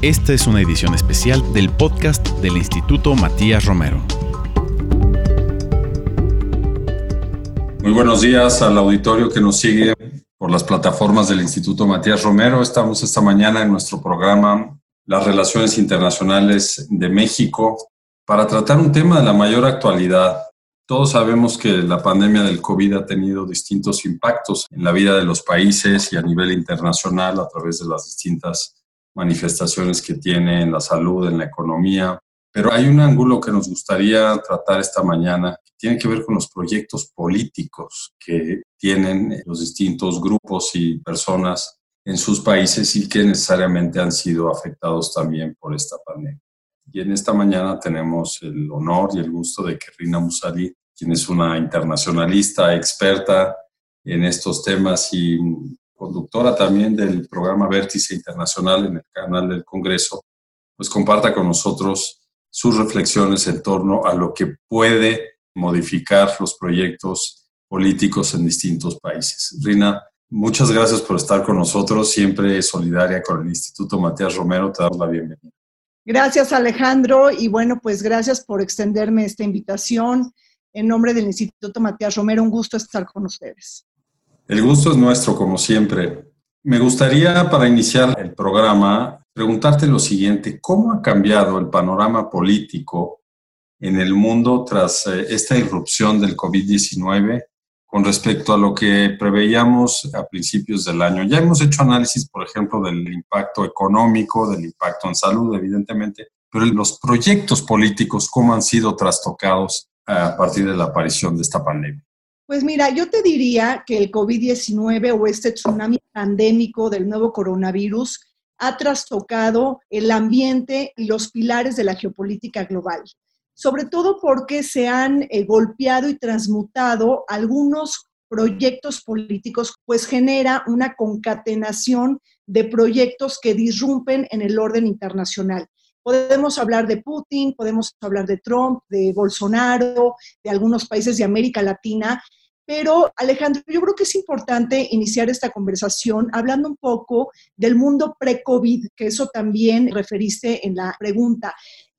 Esta es una edición especial del podcast del Instituto Matías Romero. Muy buenos días al auditorio que nos sigue por las plataformas del Instituto Matías Romero. Estamos esta mañana en nuestro programa Las Relaciones Internacionales de México para tratar un tema de la mayor actualidad. Todos sabemos que la pandemia del COVID ha tenido distintos impactos en la vida de los países y a nivel internacional a través de las distintas manifestaciones que tiene en la salud, en la economía. Pero hay un ángulo que nos gustaría tratar esta mañana que tiene que ver con los proyectos políticos que tienen los distintos grupos y personas en sus países y que necesariamente han sido afectados también por esta pandemia. Y en esta mañana tenemos el honor y el gusto de que Rina Musali, quien es una internacionalista experta en estos temas y conductora también del programa Vértice Internacional en el canal del Congreso, pues comparta con nosotros sus reflexiones en torno a lo que puede modificar los proyectos políticos en distintos países. Rina, muchas gracias por estar con nosotros, siempre solidaria con el Instituto Matías Romero, te damos la bienvenida. Gracias Alejandro y bueno, pues gracias por extenderme esta invitación. En nombre del Instituto Matías Romero, un gusto estar con ustedes. El gusto es nuestro, como siempre. Me gustaría, para iniciar el programa, preguntarte lo siguiente. ¿Cómo ha cambiado el panorama político en el mundo tras eh, esta irrupción del COVID-19 con respecto a lo que preveíamos a principios del año? Ya hemos hecho análisis, por ejemplo, del impacto económico, del impacto en salud, evidentemente, pero los proyectos políticos, ¿cómo han sido trastocados a partir de la aparición de esta pandemia? Pues mira, yo te diría que el COVID-19 o este tsunami pandémico del nuevo coronavirus ha trastocado el ambiente y los pilares de la geopolítica global, sobre todo porque se han eh, golpeado y transmutado algunos proyectos políticos, pues genera una concatenación de proyectos que disrumpen en el orden internacional. Podemos hablar de Putin, podemos hablar de Trump, de Bolsonaro, de algunos países de América Latina, pero Alejandro, yo creo que es importante iniciar esta conversación hablando un poco del mundo pre-COVID, que eso también referiste en la pregunta.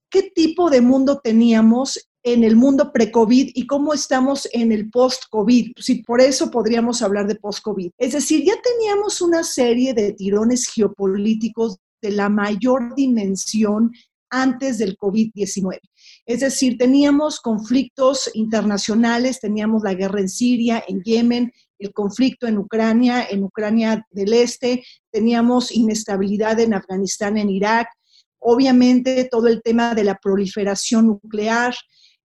¿Qué tipo de mundo teníamos en el mundo pre-COVID y cómo estamos en el post-COVID. Si por eso podríamos hablar de post-COVID. Es decir, ya teníamos una serie de tirones geopolíticos de la mayor dimensión antes del COVID-19. Es decir, teníamos conflictos internacionales, teníamos la guerra en Siria, en Yemen, el conflicto en Ucrania, en Ucrania del Este, teníamos inestabilidad en Afganistán, en Irak, obviamente todo el tema de la proliferación nuclear,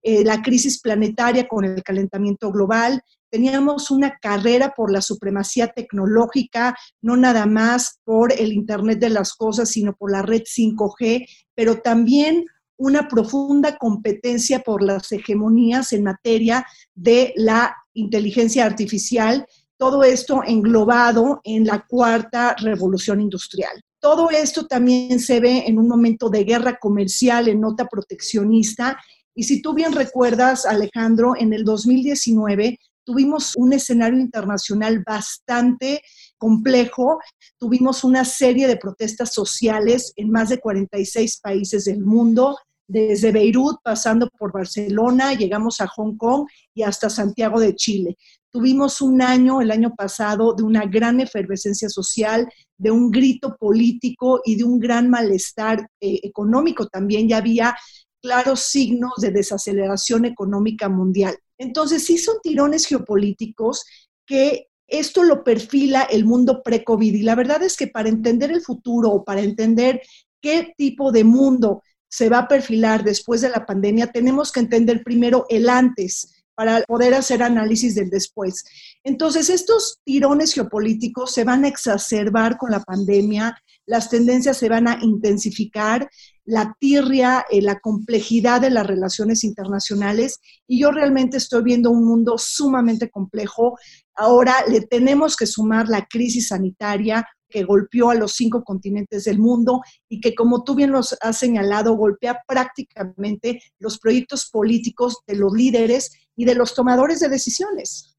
eh, la crisis planetaria con el calentamiento global, teníamos una carrera por la supremacía tecnológica, no nada más por el Internet de las Cosas, sino por la red 5G, pero también una profunda competencia por las hegemonías en materia de la inteligencia artificial, todo esto englobado en la cuarta revolución industrial. Todo esto también se ve en un momento de guerra comercial, en nota proteccionista. Y si tú bien recuerdas, Alejandro, en el 2019 tuvimos un escenario internacional bastante complejo, tuvimos una serie de protestas sociales en más de 46 países del mundo, desde Beirut, pasando por Barcelona, llegamos a Hong Kong y hasta Santiago de Chile. Tuvimos un año, el año pasado, de una gran efervescencia social, de un grito político y de un gran malestar eh, económico también. Ya había claros signos de desaceleración económica mundial. Entonces, sí son tirones geopolíticos que esto lo perfila el mundo pre-COVID. Y la verdad es que para entender el futuro o para entender qué tipo de mundo se va a perfilar después de la pandemia, tenemos que entender primero el antes para poder hacer análisis del después. Entonces, estos tirones geopolíticos se van a exacerbar con la pandemia, las tendencias se van a intensificar, la tirria, eh, la complejidad de las relaciones internacionales y yo realmente estoy viendo un mundo sumamente complejo. Ahora le tenemos que sumar la crisis sanitaria que golpeó a los cinco continentes del mundo y que, como tú bien los has señalado, golpea prácticamente los proyectos políticos de los líderes y de los tomadores de decisiones.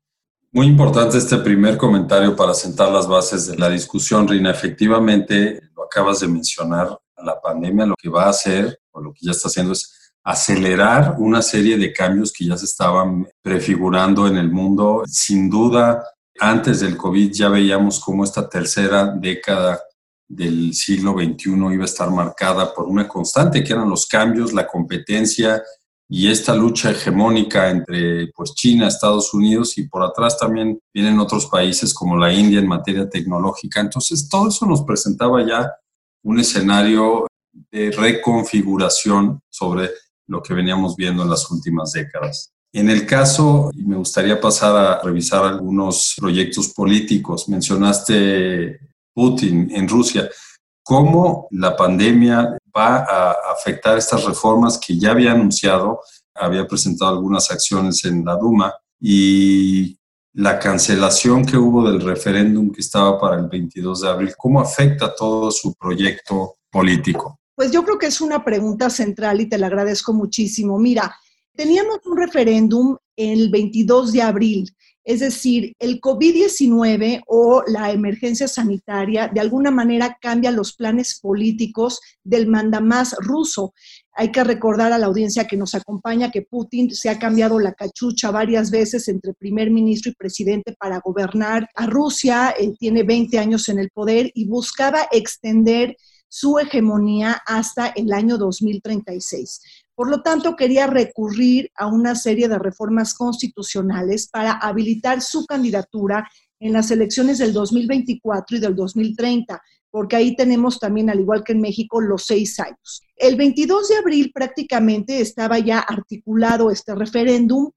Muy importante este primer comentario para sentar las bases de la discusión, Rina. Efectivamente, lo acabas de mencionar, la pandemia lo que va a hacer, o lo que ya está haciendo, es acelerar una serie de cambios que ya se estaban prefigurando en el mundo. Sin duda, antes del COVID ya veíamos cómo esta tercera década del siglo XXI iba a estar marcada por una constante, que eran los cambios, la competencia y esta lucha hegemónica entre pues, China, Estados Unidos y por atrás también vienen otros países como la India en materia tecnológica. Entonces, todo eso nos presentaba ya un escenario de reconfiguración sobre lo que veníamos viendo en las últimas décadas. En el caso, me gustaría pasar a revisar algunos proyectos políticos. Mencionaste Putin en Rusia. ¿Cómo la pandemia va a afectar estas reformas que ya había anunciado? Había presentado algunas acciones en la Duma y la cancelación que hubo del referéndum que estaba para el 22 de abril. ¿Cómo afecta todo su proyecto político? Pues yo creo que es una pregunta central y te la agradezco muchísimo. Mira, teníamos un referéndum el 22 de abril, es decir, el COVID-19 o la emergencia sanitaria de alguna manera cambia los planes políticos del mandamás ruso. Hay que recordar a la audiencia que nos acompaña que Putin se ha cambiado la cachucha varias veces entre primer ministro y presidente para gobernar a Rusia. Él tiene 20 años en el poder y buscaba extender su hegemonía hasta el año 2036. Por lo tanto, quería recurrir a una serie de reformas constitucionales para habilitar su candidatura en las elecciones del 2024 y del 2030, porque ahí tenemos también, al igual que en México, los seis años. El 22 de abril prácticamente estaba ya articulado este referéndum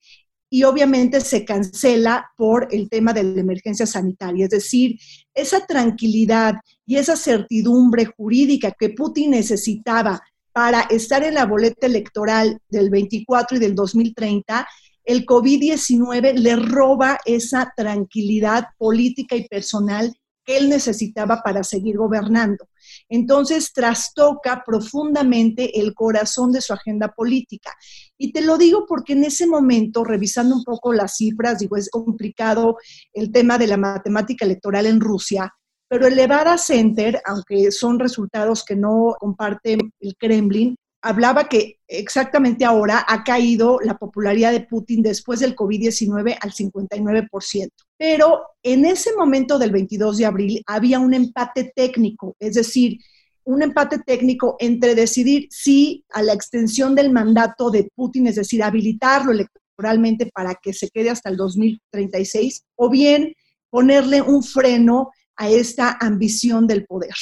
y obviamente se cancela por el tema de la emergencia sanitaria. Es decir, esa tranquilidad y esa certidumbre jurídica que Putin necesitaba para estar en la boleta electoral del 24 y del 2030, el COVID-19 le roba esa tranquilidad política y personal que él necesitaba para seguir gobernando. Entonces trastoca profundamente el corazón de su agenda política. Y te lo digo porque en ese momento, revisando un poco las cifras, digo, es complicado el tema de la matemática electoral en Rusia, pero el Levada Center, aunque son resultados que no comparte el Kremlin, hablaba que exactamente ahora ha caído la popularidad de Putin después del COVID-19 al 59%. Pero en ese momento del 22 de abril había un empate técnico, es decir, un empate técnico entre decidir si a la extensión del mandato de Putin, es decir, habilitarlo electoralmente para que se quede hasta el 2036, o bien ponerle un freno a esta ambición del poder.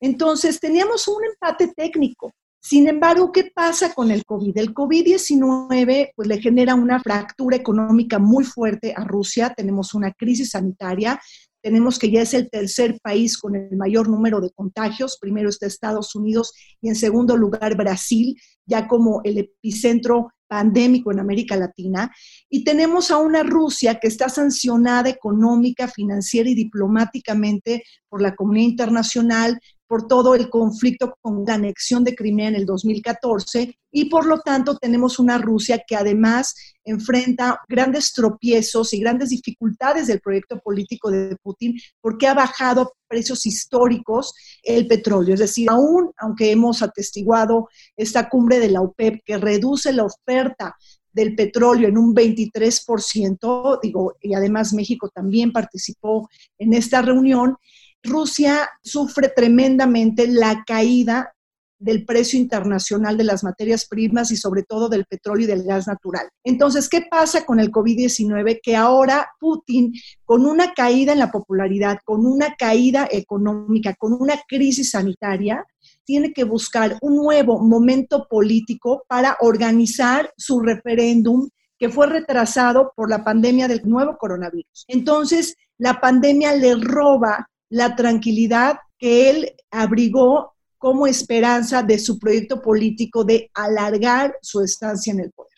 Entonces, teníamos un empate técnico. Sin embargo, ¿qué pasa con el COVID? El COVID-19 pues, le genera una fractura económica muy fuerte a Rusia, tenemos una crisis sanitaria, tenemos que ya es el tercer país con el mayor número de contagios, primero está Estados Unidos y en segundo lugar Brasil, ya como el epicentro pandémico en América Latina, y tenemos a una Rusia que está sancionada económica, financiera y diplomáticamente por la comunidad internacional, por todo el conflicto con la anexión de Crimea en el 2014 y por lo tanto tenemos una Rusia que además enfrenta grandes tropiezos y grandes dificultades del proyecto político de Putin porque ha bajado precios históricos el petróleo. Es decir, aún aunque hemos atestiguado esta cumbre de la OPEP que reduce la oferta del petróleo en un 23%, digo, y además México también participó en esta reunión, Rusia sufre tremendamente la caída del precio internacional de las materias primas y sobre todo del petróleo y del gas natural. Entonces, ¿qué pasa con el COVID-19? Que ahora Putin, con una caída en la popularidad, con una caída económica, con una crisis sanitaria, tiene que buscar un nuevo momento político para organizar su referéndum que fue retrasado por la pandemia del nuevo coronavirus. Entonces, la pandemia le roba la tranquilidad que él abrigó como esperanza de su proyecto político de alargar su estancia en el poder.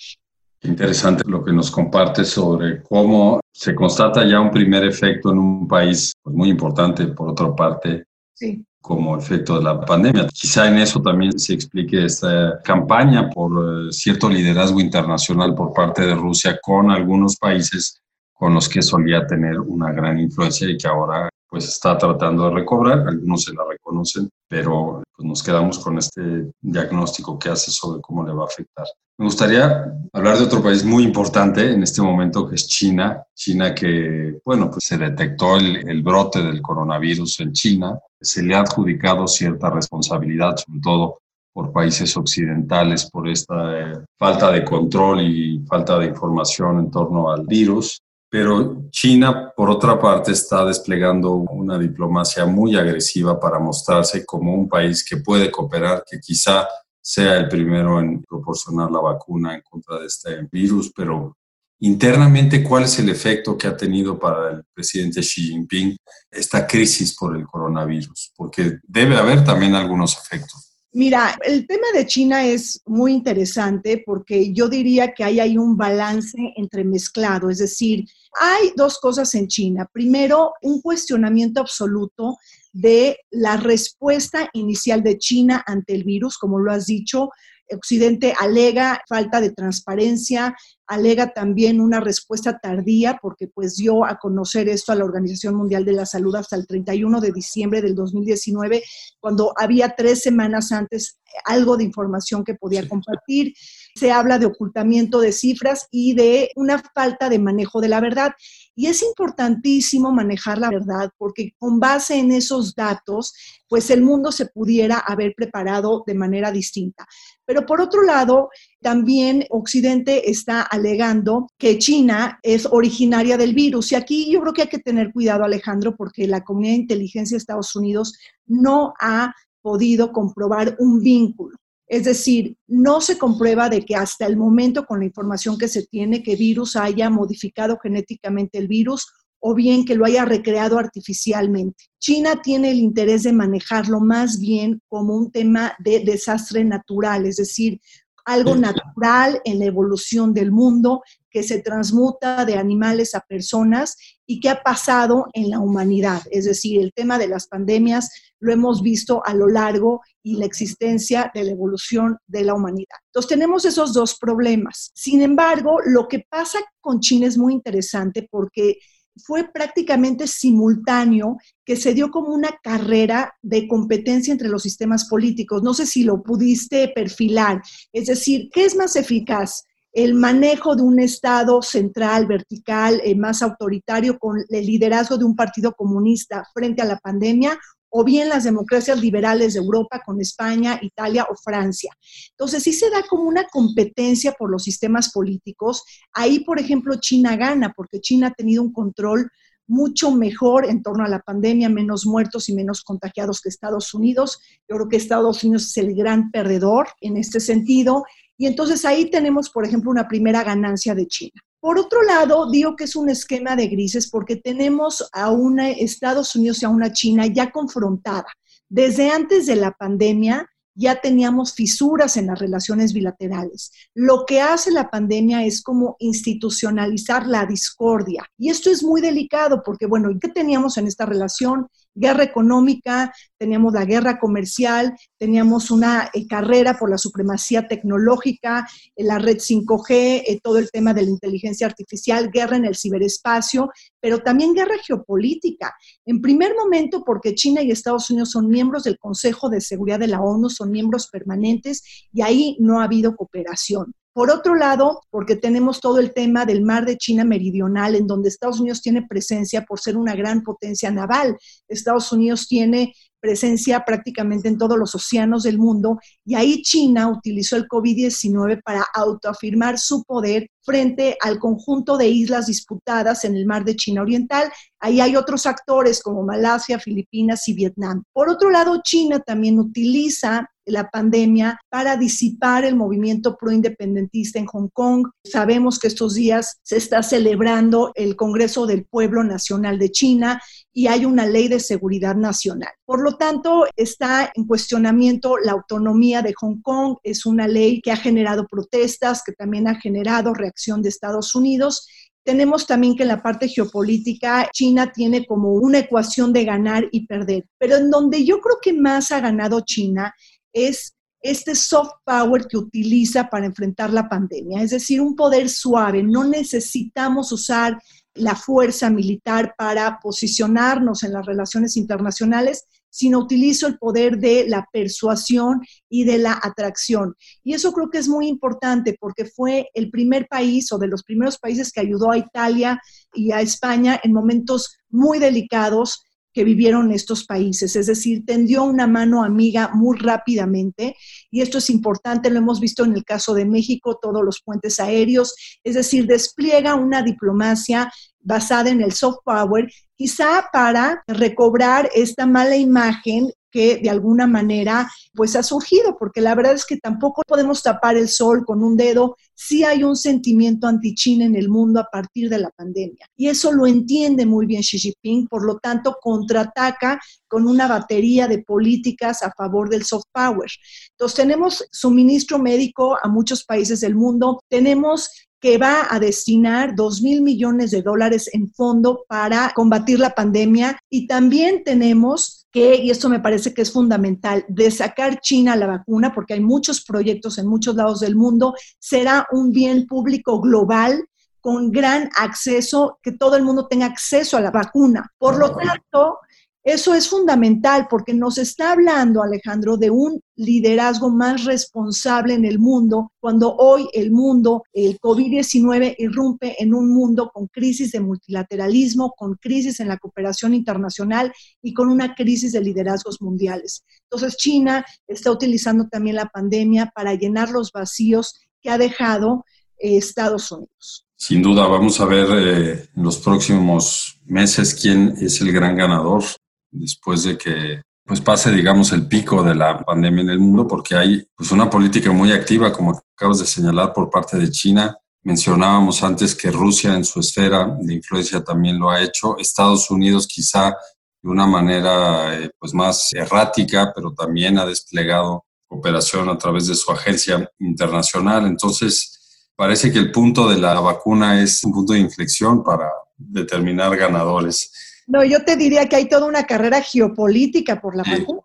Interesante lo que nos comparte sobre cómo se constata ya un primer efecto en un país pues, muy importante, por otra parte, sí. como efecto de la pandemia. Quizá en eso también se explique esta campaña por eh, cierto liderazgo internacional por parte de Rusia con algunos países con los que solía tener una gran influencia y que ahora pues está tratando de recobrar, algunos se la reconocen, pero pues nos quedamos con este diagnóstico que hace sobre cómo le va a afectar. Me gustaría hablar de otro país muy importante en este momento, que es China. China que, bueno, pues se detectó el, el brote del coronavirus en China. Se le ha adjudicado cierta responsabilidad, sobre todo por países occidentales, por esta eh, falta de control y falta de información en torno al virus. Pero China, por otra parte, está desplegando una diplomacia muy agresiva para mostrarse como un país que puede cooperar, que quizá sea el primero en proporcionar la vacuna en contra de este virus, pero internamente, ¿cuál es el efecto que ha tenido para el presidente Xi Jinping esta crisis por el coronavirus? Porque debe haber también algunos efectos. Mira, el tema de China es muy interesante porque yo diría que ahí hay un balance entremezclado, es decir, hay dos cosas en China. Primero, un cuestionamiento absoluto de la respuesta inicial de China ante el virus, como lo has dicho, Occidente alega falta de transparencia, alega también una respuesta tardía porque pues dio a conocer esto a la Organización Mundial de la Salud hasta el 31 de diciembre del 2019, cuando había tres semanas antes algo de información que podía compartir. Se habla de ocultamiento de cifras y de una falta de manejo de la verdad. Y es importantísimo manejar la verdad porque con base en esos datos, pues el mundo se pudiera haber preparado de manera distinta. Pero por otro lado, también Occidente está alegando que China es originaria del virus. Y aquí yo creo que hay que tener cuidado, Alejandro, porque la comunidad de inteligencia de Estados Unidos no ha podido comprobar un vínculo. Es decir, no se comprueba de que hasta el momento, con la información que se tiene, que virus haya modificado genéticamente el virus o bien que lo haya recreado artificialmente. China tiene el interés de manejarlo más bien como un tema de desastre natural, es decir, algo natural en la evolución del mundo que se transmuta de animales a personas y que ha pasado en la humanidad. Es decir, el tema de las pandemias lo hemos visto a lo largo y la existencia de la evolución de la humanidad. Entonces tenemos esos dos problemas. Sin embargo, lo que pasa con China es muy interesante porque fue prácticamente simultáneo que se dio como una carrera de competencia entre los sistemas políticos. No sé si lo pudiste perfilar. Es decir, ¿qué es más eficaz? el manejo de un Estado central, vertical, eh, más autoritario, con el liderazgo de un partido comunista frente a la pandemia, o bien las democracias liberales de Europa con España, Italia o Francia. Entonces, sí se da como una competencia por los sistemas políticos. Ahí, por ejemplo, China gana, porque China ha tenido un control mucho mejor en torno a la pandemia, menos muertos y menos contagiados que Estados Unidos. Yo creo que Estados Unidos es el gran perdedor en este sentido. Y entonces ahí tenemos, por ejemplo, una primera ganancia de China. Por otro lado, digo que es un esquema de grises porque tenemos a una Estados Unidos y a una China ya confrontada. Desde antes de la pandemia ya teníamos fisuras en las relaciones bilaterales. Lo que hace la pandemia es como institucionalizar la discordia. Y esto es muy delicado porque, bueno, ¿qué teníamos en esta relación? Guerra económica, teníamos la guerra comercial, teníamos una eh, carrera por la supremacía tecnológica, eh, la red 5G, eh, todo el tema de la inteligencia artificial, guerra en el ciberespacio, pero también guerra geopolítica. En primer momento, porque China y Estados Unidos son miembros del Consejo de Seguridad de la ONU, son miembros permanentes y ahí no ha habido cooperación. Por otro lado, porque tenemos todo el tema del mar de China Meridional, en donde Estados Unidos tiene presencia por ser una gran potencia naval. Estados Unidos tiene presencia prácticamente en todos los océanos del mundo y ahí China utilizó el COVID-19 para autoafirmar su poder frente al conjunto de islas disputadas en el mar de China Oriental. Ahí hay otros actores como Malasia, Filipinas y Vietnam. Por otro lado, China también utiliza la pandemia para disipar el movimiento proindependentista en Hong Kong. Sabemos que estos días se está celebrando el Congreso del Pueblo Nacional de China y hay una ley de seguridad nacional. Por lo tanto, está en cuestionamiento la autonomía de Hong Kong. Es una ley que ha generado protestas, que también ha generado reacción de Estados Unidos. Tenemos también que en la parte geopolítica China tiene como una ecuación de ganar y perder, pero en donde yo creo que más ha ganado China es este soft power que utiliza para enfrentar la pandemia, es decir, un poder suave. No necesitamos usar la fuerza militar para posicionarnos en las relaciones internacionales, sino utilizo el poder de la persuasión y de la atracción. Y eso creo que es muy importante porque fue el primer país o de los primeros países que ayudó a Italia y a España en momentos muy delicados que vivieron estos países, es decir, tendió una mano amiga muy rápidamente y esto es importante, lo hemos visto en el caso de México, todos los puentes aéreos, es decir, despliega una diplomacia basada en el soft power, quizá para recobrar esta mala imagen que de alguna manera pues ha surgido, porque la verdad es que tampoco podemos tapar el sol con un dedo, sí hay un sentimiento anti-China en el mundo a partir de la pandemia. Y eso lo entiende muy bien Xi Jinping, por lo tanto contraataca con una batería de políticas a favor del soft power. Entonces tenemos suministro médico a muchos países del mundo, tenemos que va a destinar 2 mil millones de dólares en fondo para combatir la pandemia y también tenemos que, y esto me parece que es fundamental, de sacar China la vacuna, porque hay muchos proyectos en muchos lados del mundo, será un bien público global con gran acceso, que todo el mundo tenga acceso a la vacuna. Por lo tanto, eso es fundamental porque nos está hablando, Alejandro, de un liderazgo más responsable en el mundo, cuando hoy el mundo, el COVID-19, irrumpe en un mundo con crisis de multilateralismo, con crisis en la cooperación internacional y con una crisis de liderazgos mundiales. Entonces, China está utilizando también la pandemia para llenar los vacíos que ha dejado eh, Estados Unidos. Sin duda, vamos a ver eh, en los próximos meses quién es el gran ganador después de que pues pase, digamos, el pico de la pandemia en el mundo, porque hay pues, una política muy activa, como acabas de señalar, por parte de China. Mencionábamos antes que Rusia en su esfera de influencia también lo ha hecho. Estados Unidos quizá de una manera eh, pues más errática, pero también ha desplegado operación a través de su agencia internacional. Entonces, parece que el punto de la vacuna es un punto de inflexión para determinar ganadores. No, yo te diría que hay toda una carrera geopolítica por la vacuna.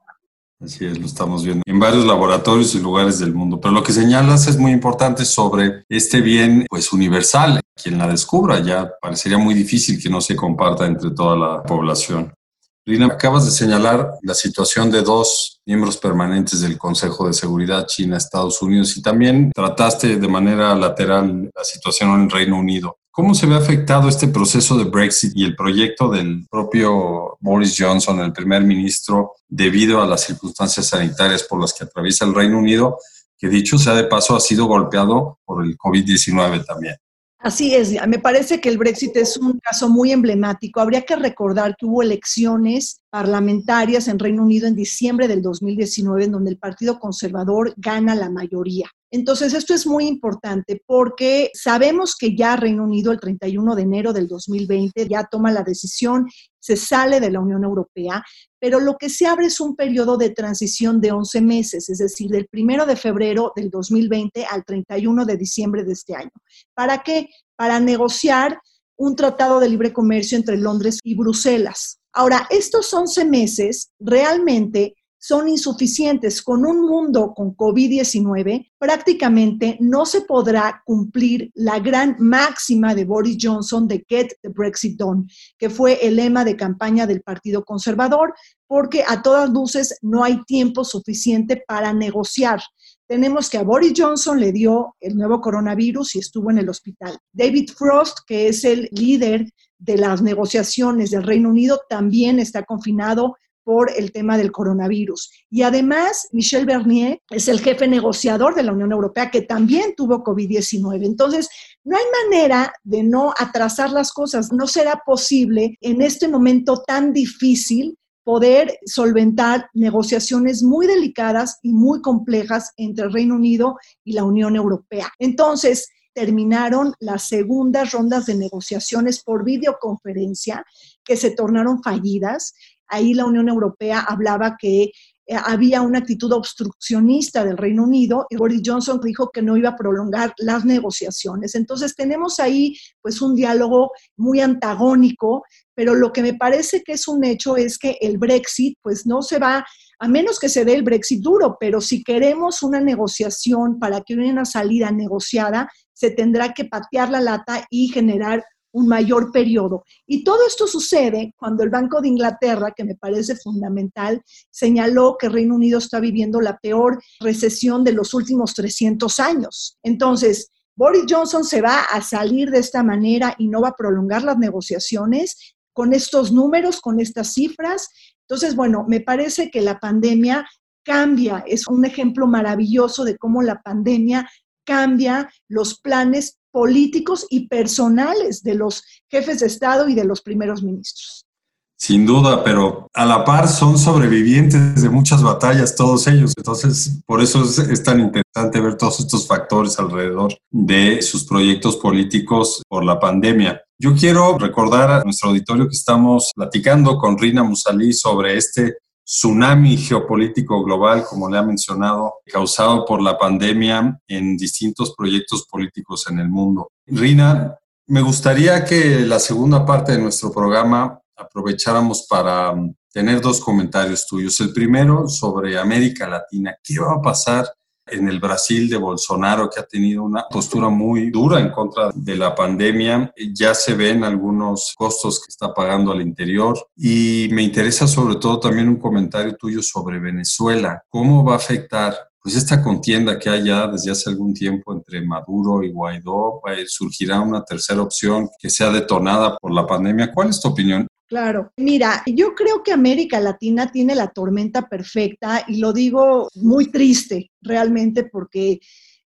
Así es, lo estamos viendo en varios laboratorios y lugares del mundo. Pero lo que señalas es muy importante sobre este bien, pues universal. Quien la descubra ya parecería muy difícil que no se comparta entre toda la población. Lina, acabas de señalar la situación de dos miembros permanentes del Consejo de Seguridad, China, Estados Unidos, y también trataste de manera lateral la situación en Reino Unido. ¿Cómo se ve afectado este proceso de Brexit y el proyecto del propio Boris Johnson, el primer ministro, debido a las circunstancias sanitarias por las que atraviesa el Reino Unido, que dicho sea de paso ha sido golpeado por el COVID-19 también? Así es, me parece que el Brexit es un caso muy emblemático. Habría que recordar que hubo elecciones parlamentarias en Reino Unido en diciembre del 2019, en donde el Partido Conservador gana la mayoría. Entonces, esto es muy importante porque sabemos que ya Reino Unido el 31 de enero del 2020 ya toma la decisión, se sale de la Unión Europea, pero lo que se abre es un periodo de transición de 11 meses, es decir, del 1 de febrero del 2020 al 31 de diciembre de este año. ¿Para qué? Para negociar un tratado de libre comercio entre Londres y Bruselas. Ahora, estos 11 meses realmente son insuficientes. Con un mundo con COVID-19, prácticamente no se podrá cumplir la gran máxima de Boris Johnson de Get the Brexit Done, que fue el lema de campaña del Partido Conservador, porque a todas luces no hay tiempo suficiente para negociar. Tenemos que a Boris Johnson le dio el nuevo coronavirus y estuvo en el hospital. David Frost, que es el líder de las negociaciones del Reino Unido, también está confinado por el tema del coronavirus. Y además, Michel Bernier es el jefe negociador de la Unión Europea que también tuvo COVID-19. Entonces, no hay manera de no atrasar las cosas. No será posible en este momento tan difícil poder solventar negociaciones muy delicadas y muy complejas entre el Reino Unido y la Unión Europea. Entonces, terminaron las segundas rondas de negociaciones por videoconferencia que se tornaron fallidas ahí la Unión Europea hablaba que eh, había una actitud obstruccionista del Reino Unido y Boris Johnson dijo que no iba a prolongar las negociaciones. Entonces tenemos ahí pues un diálogo muy antagónico, pero lo que me parece que es un hecho es que el Brexit pues no se va a menos que se dé el Brexit duro, pero si queremos una negociación para que haya una salida negociada, se tendrá que patear la lata y generar un mayor periodo. Y todo esto sucede cuando el Banco de Inglaterra, que me parece fundamental, señaló que Reino Unido está viviendo la peor recesión de los últimos 300 años. Entonces, Boris Johnson se va a salir de esta manera y no va a prolongar las negociaciones con estos números, con estas cifras. Entonces, bueno, me parece que la pandemia cambia, es un ejemplo maravilloso de cómo la pandemia cambia los planes políticos y personales de los jefes de Estado y de los primeros ministros. Sin duda, pero a la par son sobrevivientes de muchas batallas todos ellos. Entonces, por eso es, tan interesante ver todos estos factores alrededor de sus proyectos políticos por la pandemia. Yo quiero recordar a nuestro auditorio que estamos platicando con Rina Musalí sobre este tsunami geopolítico global, como le ha mencionado, causado por la pandemia en distintos proyectos políticos en el mundo. Rina, me gustaría que la segunda parte de nuestro programa aprovecháramos para mm, tener dos comentarios tuyos. El primero sobre América Latina. ¿Qué va a pasar en el Brasil de Bolsonaro, que ha tenido una postura muy dura en contra de la pandemia. Ya se ven algunos costos que está pagando al interior. Y me interesa sobre todo también un comentario tuyo sobre Venezuela. ¿Cómo va a afectar pues esta contienda que hay ya desde hace algún tiempo entre Maduro y Guaidó, surgirá una tercera opción que sea detonada por la pandemia. ¿Cuál es tu opinión? Claro, mira, yo creo que América Latina tiene la tormenta perfecta y lo digo muy triste realmente porque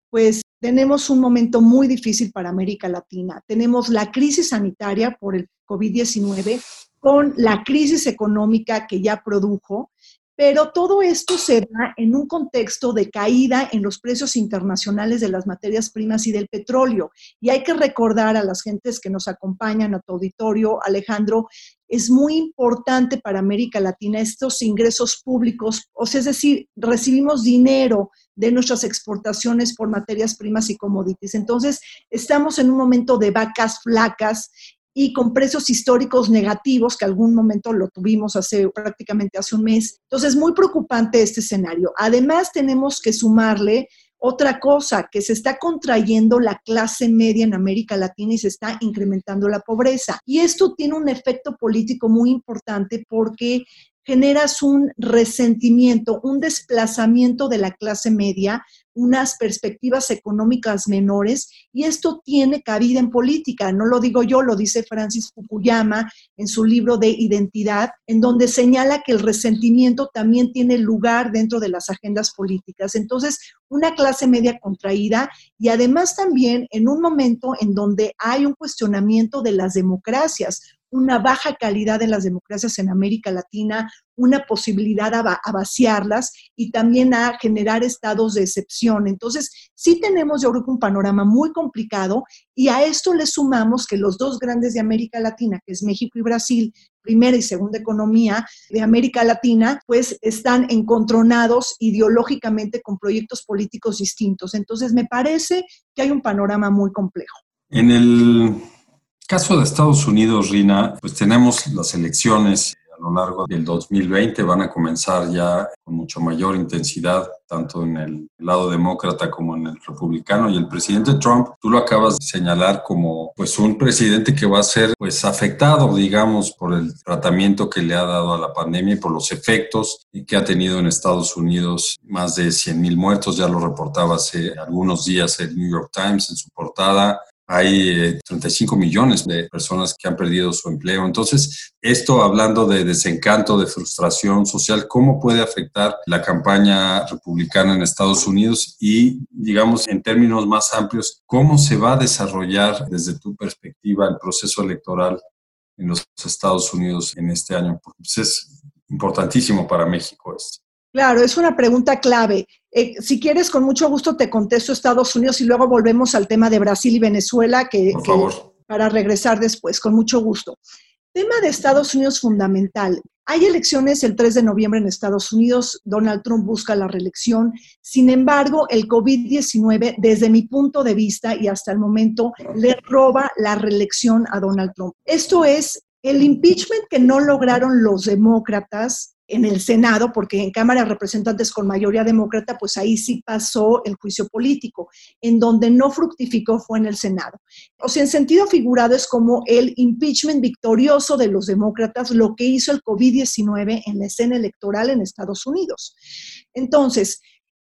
pues tenemos un momento muy difícil para América Latina. Tenemos la crisis sanitaria por el COVID-19 con la crisis económica que ya produjo pero todo esto se da en un contexto de caída en los precios internacionales de las materias primas y del petróleo. Y hay que recordar a las gentes que nos acompañan a tu auditorio, Alejandro, es muy importante para América Latina estos ingresos públicos, o sea, es decir, recibimos dinero de nuestras exportaciones por materias primas y commodities. Entonces, estamos en un momento de vacas flacas y con precios históricos negativos, que algún momento lo tuvimos hace prácticamente hace un mes. Entonces, muy preocupante este escenario. Además, tenemos que sumarle otra cosa, que se está contrayendo la clase media en América Latina y se está incrementando la pobreza. Y esto tiene un efecto político muy importante porque generas un resentimiento, un desplazamiento de la clase media unas perspectivas económicas menores y esto tiene cabida en política. No lo digo yo, lo dice Francis Fukuyama en su libro de Identidad, en donde señala que el resentimiento también tiene lugar dentro de las agendas políticas. Entonces, una clase media contraída y además también en un momento en donde hay un cuestionamiento de las democracias, una baja calidad de las democracias en América Latina, una posibilidad a, vaciarlas y también a generar estados de excepción. Entonces, sí tenemos, yo creo un panorama muy complicado y a esto le sumamos que los dos grandes de América Latina, que es México y Brasil, primera y segunda economía de América Latina, pues están encontronados ideológicamente con proyectos políticos distintos. Entonces, me parece que hay un panorama muy complejo. En el caso de Estados Unidos, Rina, pues tenemos las elecciones a lo largo del 2020 van a comenzar ya con mucho mayor intensidad, tanto en el lado demócrata como en el republicano. Y el presidente Trump, tú lo acabas de señalar como pues un presidente que va a ser pues afectado, digamos, por el tratamiento que le ha dado a la pandemia y por los efectos que ha tenido en Estados Unidos. Más de 100 mil muertos, ya lo reportaba hace algunos días el New York Times en su portada hay 35 eh, millones de personas que han perdido su empleo. Entonces, esto hablando de desencanto, de frustración social, ¿cómo puede afectar la campaña republicana en Estados Unidos? Y, digamos, en términos más amplios, ¿cómo se va a desarrollar desde tu perspectiva el proceso electoral en los Estados Unidos en este año? Porque pues, es importantísimo para México esto. Claro, es una pregunta clave. Eh, si quieres, con mucho gusto te contesto Estados Unidos y luego volvemos al tema de Brasil y Venezuela, que, para regresar después, con mucho gusto. Tema de Estados Unidos fundamental. Hay elecciones el 3 de noviembre en Estados Unidos. Donald Trump busca la reelección. Sin embargo, el COVID-19, desde mi punto de vista y hasta el momento, le roba la reelección a Donald Trump. Esto es el impeachment que no lograron los demócratas en el Senado, porque en Cámara de Representantes con mayoría demócrata, pues ahí sí pasó el juicio político. En donde no fructificó fue en el Senado. O sea, en sentido figurado es como el impeachment victorioso de los demócratas, lo que hizo el COVID-19 en la escena electoral en Estados Unidos. Entonces,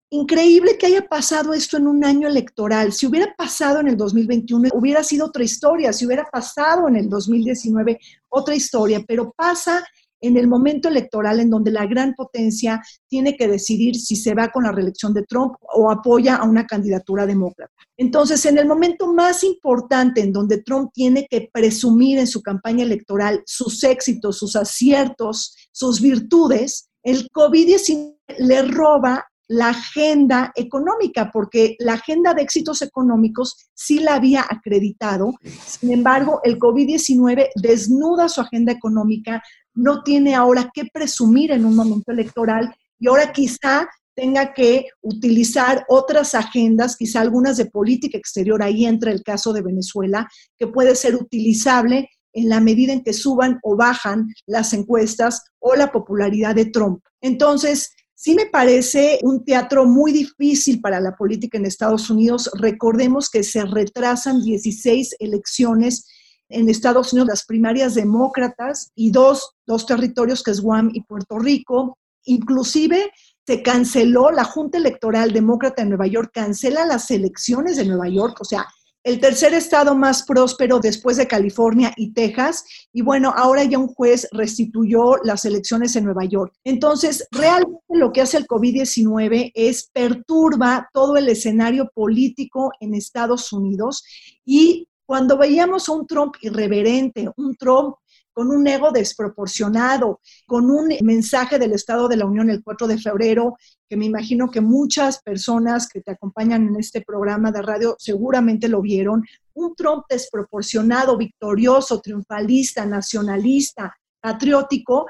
increíble que haya pasado esto en un año electoral. Si hubiera pasado en el 2021, hubiera sido otra historia. Si hubiera pasado en el 2019, otra historia. Pero pasa en el momento electoral en donde la gran potencia tiene que decidir si se va con la reelección de Trump o apoya a una candidatura demócrata. Entonces, en el momento más importante en donde Trump tiene que presumir en su campaña electoral sus éxitos, sus aciertos, sus virtudes, el COVID-19 le roba la agenda económica, porque la agenda de éxitos económicos sí la había acreditado. Sin embargo, el COVID-19 desnuda su agenda económica, no tiene ahora que presumir en un momento electoral y ahora quizá tenga que utilizar otras agendas, quizá algunas de política exterior, ahí entra el caso de Venezuela, que puede ser utilizable en la medida en que suban o bajan las encuestas o la popularidad de Trump. Entonces, sí me parece un teatro muy difícil para la política en Estados Unidos. Recordemos que se retrasan 16 elecciones en Estados Unidos las primarias demócratas y dos, dos territorios que es Guam y Puerto Rico. Inclusive se canceló la Junta Electoral Demócrata de Nueva York, cancela las elecciones de Nueva York, o sea, el tercer estado más próspero después de California y Texas. Y bueno, ahora ya un juez restituyó las elecciones en Nueva York. Entonces, realmente lo que hace el COVID-19 es perturba todo el escenario político en Estados Unidos y cuando veíamos a un Trump irreverente, un Trump con un ego desproporcionado, con un mensaje del Estado de la Unión el 4 de febrero, que me imagino que muchas personas que te acompañan en este programa de radio seguramente lo vieron, un Trump desproporcionado, victorioso, triunfalista, nacionalista, patriótico,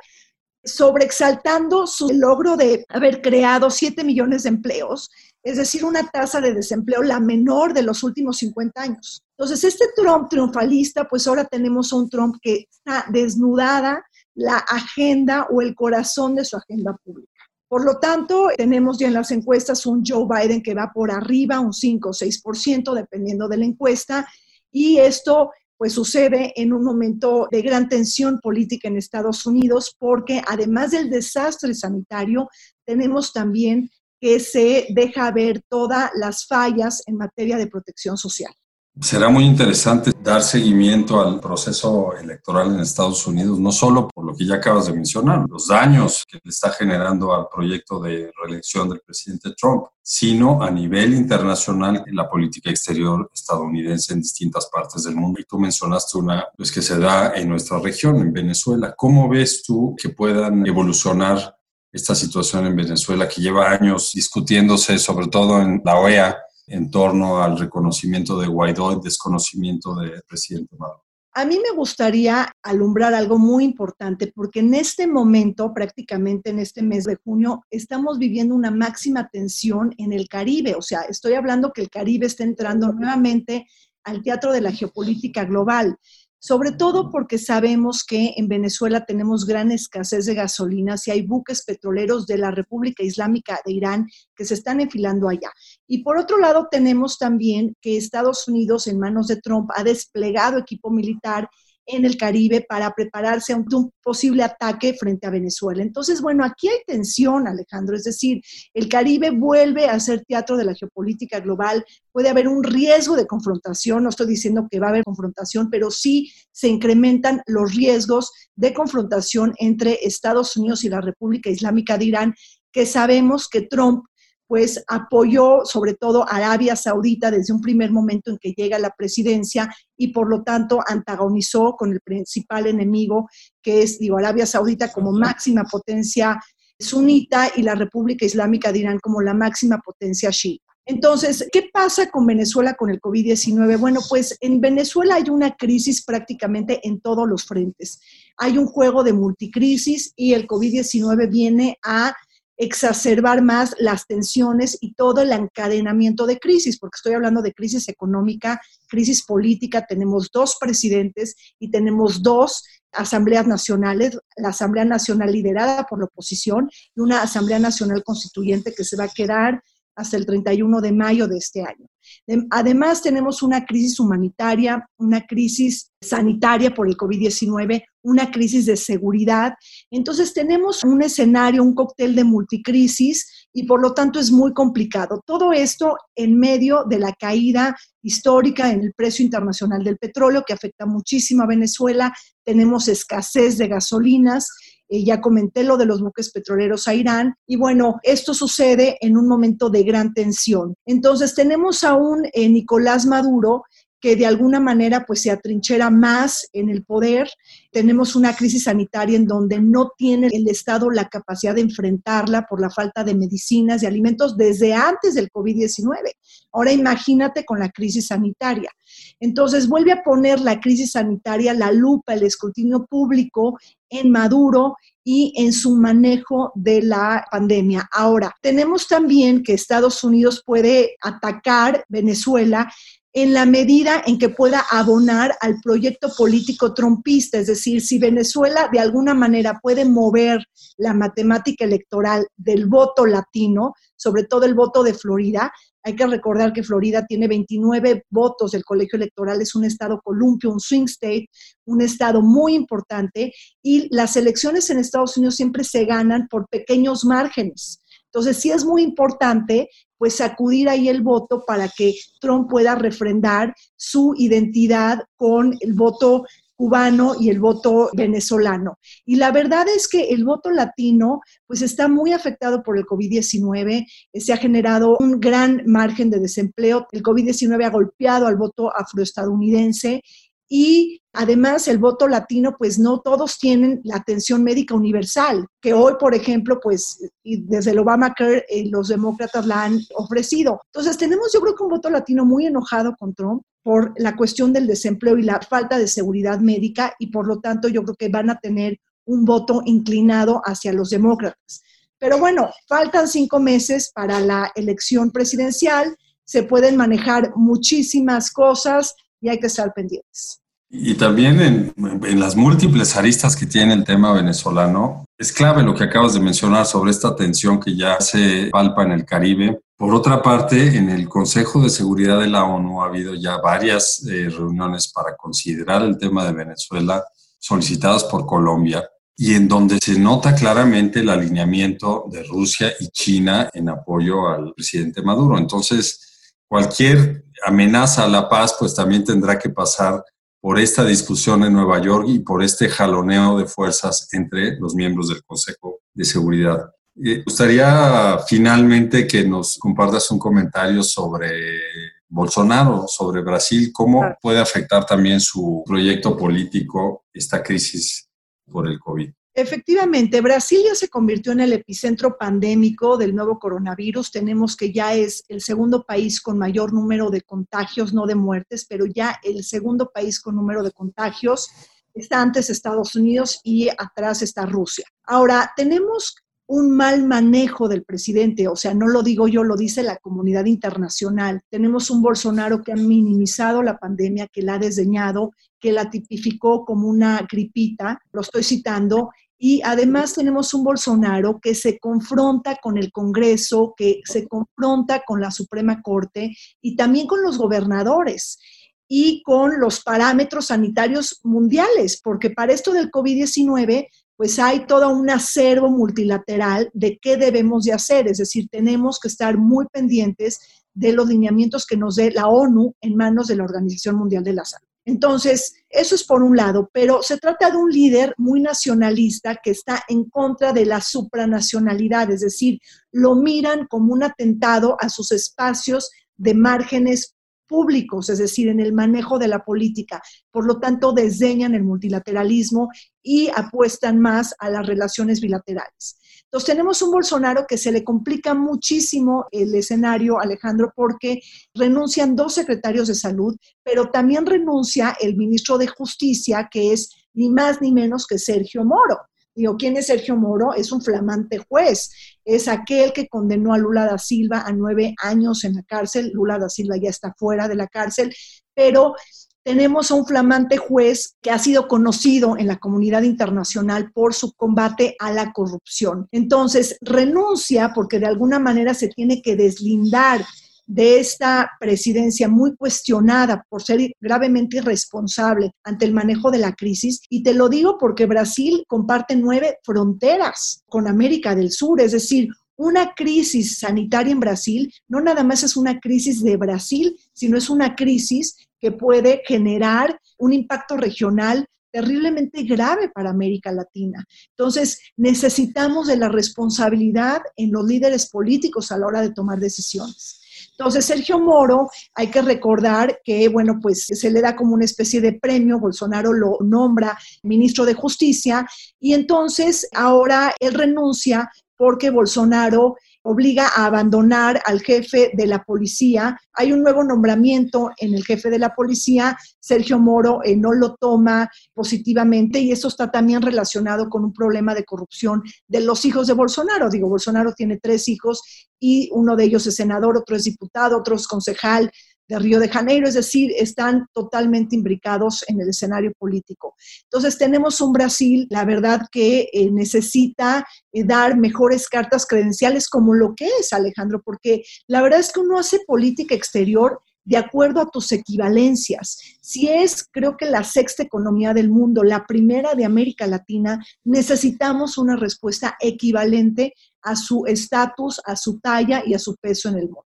sobreexaltando su logro de haber creado 7 millones de empleos, es decir, una tasa de desempleo la menor de los últimos 50 años. Entonces, este Trump triunfalista, pues ahora tenemos un Trump que está desnudada la agenda o el corazón de su agenda pública. Por lo tanto, tenemos ya en las encuestas un Joe Biden que va por arriba, un 5 o 6%, dependiendo de la encuesta, y esto pues sucede en un momento de gran tensión política en Estados Unidos, porque además del desastre sanitario, tenemos también que se deja ver todas las fallas en materia de protección social. Será muy interesante dar seguimiento al proceso electoral en Estados Unidos, no solo por lo que ya acabas de mencionar, los daños que le está generando al proyecto de reelección del presidente Trump, sino a nivel internacional en la política exterior estadounidense en distintas partes del mundo. Y tú mencionaste una pues, que se da en nuestra región, en Venezuela. ¿Cómo ves tú que puedan evolucionar esta situación en Venezuela que lleva años discutiéndose, sobre todo en la OEA, en torno al reconocimiento de Guaidó y desconocimiento del presidente Maduro. A mí me gustaría alumbrar algo muy importante porque en este momento, prácticamente en este mes de junio, estamos viviendo una máxima tensión en el Caribe. O sea, estoy hablando que el Caribe está entrando nuevamente al teatro de la geopolítica global sobre todo porque sabemos que en Venezuela tenemos gran escasez de gasolina y hay buques petroleros de la República Islámica de Irán que se están enfilando allá. Y por otro lado, tenemos también que Estados Unidos, en manos de Trump, ha desplegado equipo militar en el Caribe para prepararse ante un posible ataque frente a Venezuela. Entonces, bueno, aquí hay tensión, Alejandro, es decir, el Caribe vuelve a ser teatro de la geopolítica global, puede haber un riesgo de confrontación, no estoy diciendo que va a haber confrontación, pero sí se incrementan los riesgos de confrontación entre Estados Unidos y la República Islámica de Irán, que sabemos que Trump pues apoyó sobre todo a Arabia Saudita desde un primer momento en que llega a la presidencia y por lo tanto antagonizó con el principal enemigo que es, digo, Arabia Saudita como máxima potencia sunita y la República Islámica de Irán como la máxima potencia chiita. Entonces, ¿qué pasa con Venezuela con el COVID-19? Bueno, pues en Venezuela hay una crisis prácticamente en todos los frentes. Hay un juego de multicrisis y el COVID-19 viene a exacerbar más las tensiones y todo el encadenamiento de crisis, porque estoy hablando de crisis económica, crisis política, tenemos dos presidentes y tenemos dos asambleas nacionales, la Asamblea Nacional liderada por la oposición y una Asamblea Nacional Constituyente que se va a quedar hasta el 31 de mayo de este año. Además, tenemos una crisis humanitaria, una crisis sanitaria por el COVID-19, una crisis de seguridad. Entonces, tenemos un escenario, un cóctel de multicrisis y por lo tanto es muy complicado. Todo esto en medio de la caída histórica en el precio internacional del petróleo que afecta muchísimo a Venezuela. Tenemos escasez de gasolinas eh, ya comenté lo de los buques petroleros a Irán, y bueno, esto sucede en un momento de gran tensión. Entonces tenemos aún eh, Nicolás Maduro que de alguna manera pues se atrinchera más en el poder. Tenemos una crisis sanitaria en donde no tiene el Estado la capacidad de enfrentarla por la falta de medicinas y alimentos desde antes del COVID-19. Ahora imagínate con la crisis sanitaria. Entonces vuelve a poner la crisis sanitaria, la lupa, el escrutinio público en Maduro y en su manejo de la pandemia. Ahora, tenemos también que Estados Unidos puede atacar Venezuela en la medida en que pueda abonar al proyecto político trompista, es decir, si Venezuela de alguna manera puede mover la matemática electoral del voto latino, sobre todo el voto de Florida, hay que recordar que Florida tiene 29 votos del colegio electoral, es un estado columpio, un swing state, un estado muy importante y las elecciones en Estados Unidos siempre se ganan por pequeños márgenes. Entonces, sí es muy importante pues sacudir ahí el voto para que Trump pueda refrendar su identidad con el voto cubano y el voto venezolano. Y la verdad es que el voto latino pues está muy afectado por el COVID-19, se ha generado un gran margen de desempleo, el COVID-19 ha golpeado al voto afroestadounidense y además el voto latino, pues no todos tienen la atención médica universal, que hoy, por ejemplo, pues desde el Obamacare eh, los demócratas la han ofrecido. Entonces tenemos yo creo que un voto latino muy enojado con Trump por la cuestión del desempleo y la falta de seguridad médica y por lo tanto yo creo que van a tener un voto inclinado hacia los demócratas. Pero bueno, faltan cinco meses para la elección presidencial, se pueden manejar muchísimas cosas y hay que estar pendientes. Y también en, las múltiples aristas que tiene el tema venezolano, es clave lo que acabas de mencionar sobre esta tensión que ya se palpa en el Caribe. Por otra parte, en el Consejo de Seguridad de la ONU ha habido ya varias eh, reuniones para considerar el tema de Venezuela solicitadas por Colombia y en donde se nota claramente el alineamiento de Rusia y China en apoyo al presidente Maduro. Entonces, cualquier amenaza a la paz, pues también tendrá que pasar por esta discusión en Nueva York y por este jaloneo de fuerzas entre los miembros del Consejo de Seguridad. Me gustaría finalmente que nos compartas un comentario sobre Bolsonaro, sobre Brasil, cómo puede afectar también su proyecto político esta crisis por el COVID. Efectivamente, Brasil ya se convirtió en el epicentro pandémico del nuevo coronavirus. Tenemos que ya es el segundo país con mayor número de contagios, no de muertes, pero ya el segundo país con número de contagios. Está antes Estados Unidos y atrás está Rusia. Ahora, tenemos un mal manejo del presidente, o sea, no lo digo yo, lo dice la comunidad internacional. Tenemos un Bolsonaro que ha minimizado la pandemia, que la ha desdeñado, que la tipificó como una gripita, lo estoy citando, y además tenemos un Bolsonaro que se confronta con el Congreso, que se confronta con la Suprema Corte y también con los gobernadores y con los parámetros sanitarios mundiales, porque para esto del COVID-19, pues hay todo un acervo multilateral de qué debemos de hacer, es decir, tenemos que estar muy pendientes de los lineamientos que nos dé la ONU en manos de la Organización Mundial de la Salud. Entonces, eso es por un lado, pero se trata de un líder muy nacionalista que está en contra de la supranacionalidad, es decir, lo miran como un atentado a sus espacios de márgenes públicos, es decir, en el manejo de la política. Por lo tanto, desdeñan el multilateralismo y apuestan más a las relaciones bilaterales. Entonces tenemos un Bolsonaro que se le complica muchísimo el escenario, Alejandro, porque renuncian dos secretarios de salud, pero también renuncia el ministro de Justicia, que es ni más ni menos que Sergio Moro. Digo, ¿quién es Sergio Moro? Es un flamante juez. Es aquel que condenó a Lula da Silva a nueve años en la cárcel. Lula da Silva ya está fuera de la cárcel, pero tenemos a un flamante juez que ha sido conocido en la comunidad internacional por su combate a la corrupción. Entonces, renuncia porque de alguna manera se tiene que deslindar de esta presidencia muy cuestionada por ser gravemente irresponsable ante el manejo de la crisis. Y te lo digo porque Brasil comparte nueve fronteras con América del Sur, es decir, una crisis sanitaria en Brasil no nada más es una crisis de Brasil, sino es una crisis que puede generar un impacto regional terriblemente grave para América Latina. Entonces, necesitamos de la responsabilidad en los líderes políticos a la hora de tomar decisiones. Entonces, Sergio Moro, hay que recordar que, bueno, pues se le da como una especie de premio, Bolsonaro lo nombra ministro de Justicia, y entonces ahora él renuncia porque Bolsonaro obliga a abandonar al jefe de la policía. Hay un nuevo nombramiento en el jefe de la policía, Sergio Moro eh, no lo toma positivamente y eso está también relacionado con un problema de corrupción de los hijos de Bolsonaro. Digo, Bolsonaro tiene tres hijos y uno de ellos es senador, otro es diputado, otro es concejal de Río de Janeiro, es decir, están totalmente imbricados en el escenario político. Entonces tenemos un Brasil, la verdad, que eh, necesita eh, dar mejores cartas credenciales como lo que es, Alejandro, porque la verdad es que uno hace política exterior de acuerdo a tus equivalencias. Si es, creo que la sexta economía del mundo, la primera de América Latina, necesitamos una respuesta equivalente a su estatus, a su talla y a su peso en el mundo.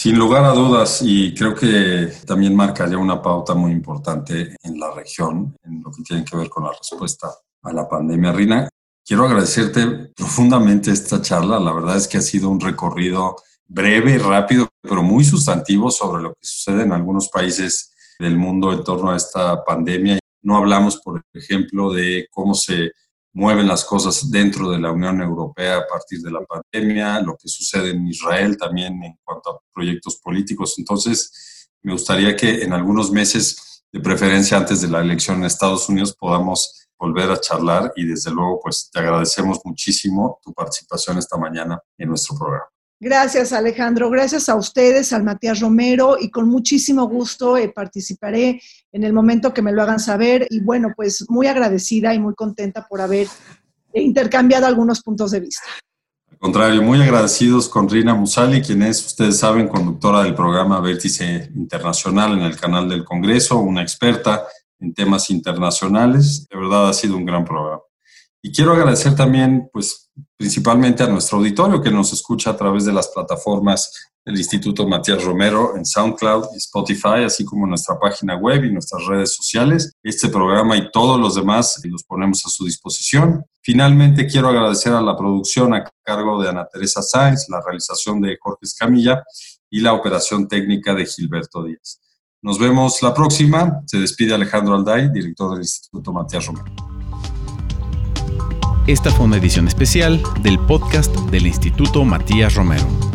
Sin lugar a dudas, y creo que también marcaría una pauta muy importante en la región, en lo que tiene que ver con la respuesta a la pandemia. Rina, quiero agradecerte profundamente esta charla. La verdad es que ha sido un recorrido breve rápido, pero muy sustantivo sobre lo que sucede en algunos países del mundo en torno a esta pandemia. No hablamos, por ejemplo, de cómo se mueven las cosas dentro de la Unión Europea a partir de la pandemia, lo que sucede en Israel también en cuanto a proyectos políticos. Entonces, me gustaría que en algunos meses, de preferencia antes de la elección en Estados Unidos, podamos volver a charlar y desde luego, pues te agradecemos muchísimo tu participación esta mañana en nuestro programa. Gracias, Alejandro. Gracias a ustedes, al Matías Romero, y con muchísimo gusto eh, participaré en el momento que me lo hagan saber. Y bueno, pues muy agradecida y muy contenta por haber intercambiado algunos puntos de vista. Al contrario, muy agradecidos con Rina Musali, quien es, ustedes saben, conductora del programa Vértice Internacional en el canal del Congreso, una experta en temas internacionales. De verdad ha sido un gran programa. Y quiero agradecer también, pues, principalmente a nuestro auditorio que nos escucha a través de las plataformas del Instituto Matías Romero en SoundCloud y Spotify, así como nuestra página web y nuestras redes sociales. Este programa y todos los demás los ponemos a su disposición. Finalmente, quiero agradecer a la producción a cargo de Ana Teresa Sáenz, la realización de Jorge Escamilla y la operación técnica de Gilberto Díaz. Nos vemos la próxima. Se despide Alejandro Alday, director del Instituto Matías Romero. Esta fue una edición especial del podcast del Instituto Matías Romero.